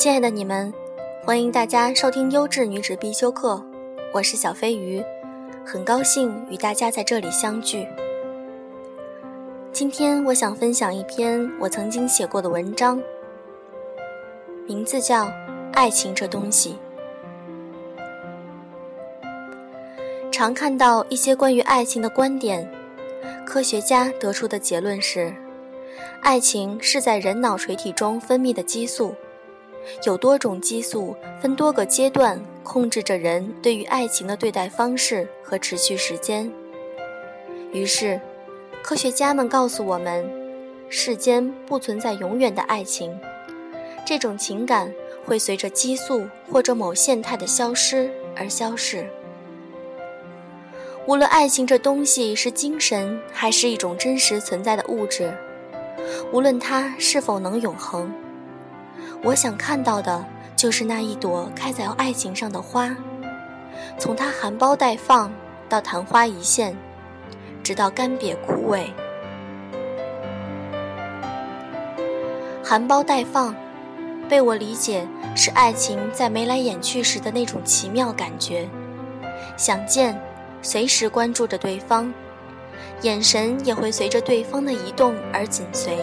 亲爱的你们，欢迎大家收听优质女子必修课，我是小飞鱼，很高兴与大家在这里相聚。今天我想分享一篇我曾经写过的文章，名字叫《爱情这东西》。常看到一些关于爱情的观点，科学家得出的结论是，爱情是在人脑垂体中分泌的激素。有多种激素分多个阶段控制着人对于爱情的对待方式和持续时间。于是，科学家们告诉我们，世间不存在永远的爱情，这种情感会随着激素或者某现态的消失而消逝。无论爱情这东西是精神还是一种真实存在的物质，无论它是否能永恒。我想看到的就是那一朵开在爱情上的花，从它含苞待放到昙花一现，直到干瘪枯萎。含苞待放，被我理解是爱情在眉来眼去时的那种奇妙感觉，想见，随时关注着对方，眼神也会随着对方的移动而紧随。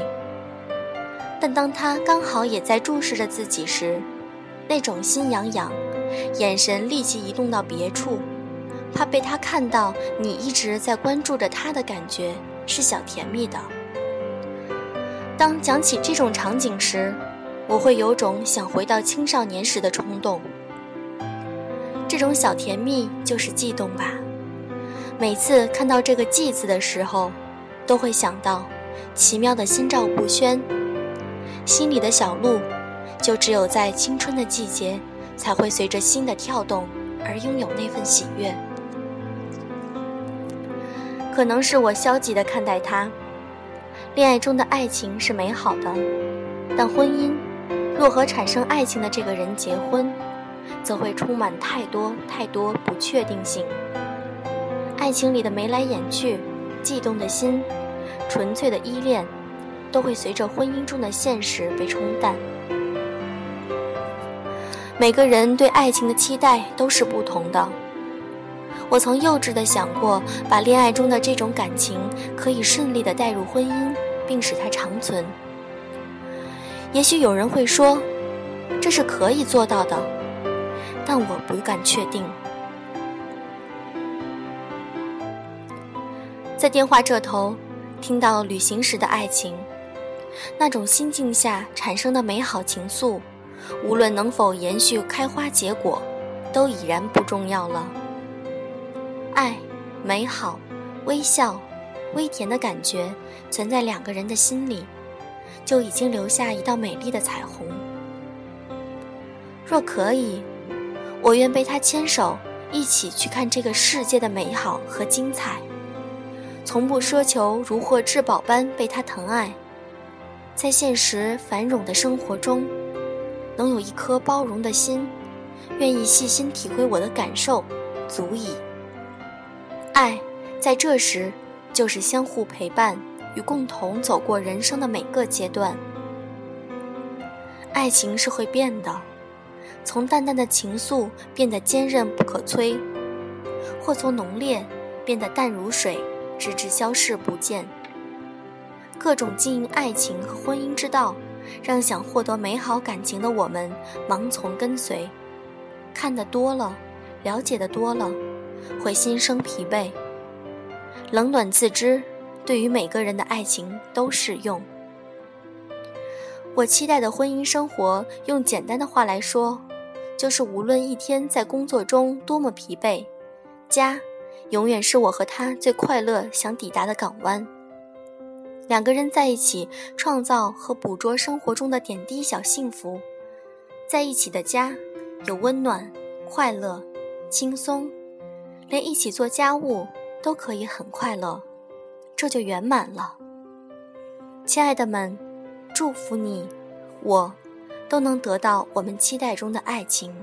但当他刚好也在注视着自己时，那种心痒痒，眼神立即移动到别处，怕被他看到你一直在关注着他的感觉是小甜蜜的。当讲起这种场景时，我会有种想回到青少年时的冲动。这种小甜蜜就是悸动吧。每次看到这个“悸”字的时候，都会想到奇妙的心照不宣。心里的小鹿，就只有在青春的季节，才会随着心的跳动而拥有那份喜悦。可能是我消极的看待它。恋爱中的爱情是美好的，但婚姻若和产生爱情的这个人结婚，则会充满太多太多不确定性。爱情里的眉来眼去、悸动的心、纯粹的依恋。都会随着婚姻中的现实被冲淡。每个人对爱情的期待都是不同的。我曾幼稚的想过，把恋爱中的这种感情可以顺利的带入婚姻，并使它长存。也许有人会说，这是可以做到的，但我不敢确定。在电话这头，听到旅行时的爱情。那种心境下产生的美好情愫，无论能否延续开花结果，都已然不重要了。爱、美好、微笑、微甜的感觉，存在两个人的心里，就已经留下一道美丽的彩虹。若可以，我愿被他牵手，一起去看这个世界的美好和精彩，从不奢求如获至宝般被他疼爱。在现实繁荣的生活中，能有一颗包容的心，愿意细心体会我的感受，足矣。爱，在这时，就是相互陪伴与共同走过人生的每个阶段。爱情是会变的，从淡淡的情愫变得坚韧不可摧，或从浓烈变得淡如水，直至消逝不见。各种经营爱情和婚姻之道，让想获得美好感情的我们盲从跟随。看得多了，了解的多了，会心生疲惫。冷暖自知，对于每个人的爱情都适用。我期待的婚姻生活，用简单的话来说，就是无论一天在工作中多么疲惫，家永远是我和他最快乐想抵达的港湾。两个人在一起，创造和捕捉生活中的点滴小幸福，在一起的家，有温暖、快乐、轻松，连一起做家务都可以很快乐，这就圆满了。亲爱的们，祝福你，我，都能得到我们期待中的爱情。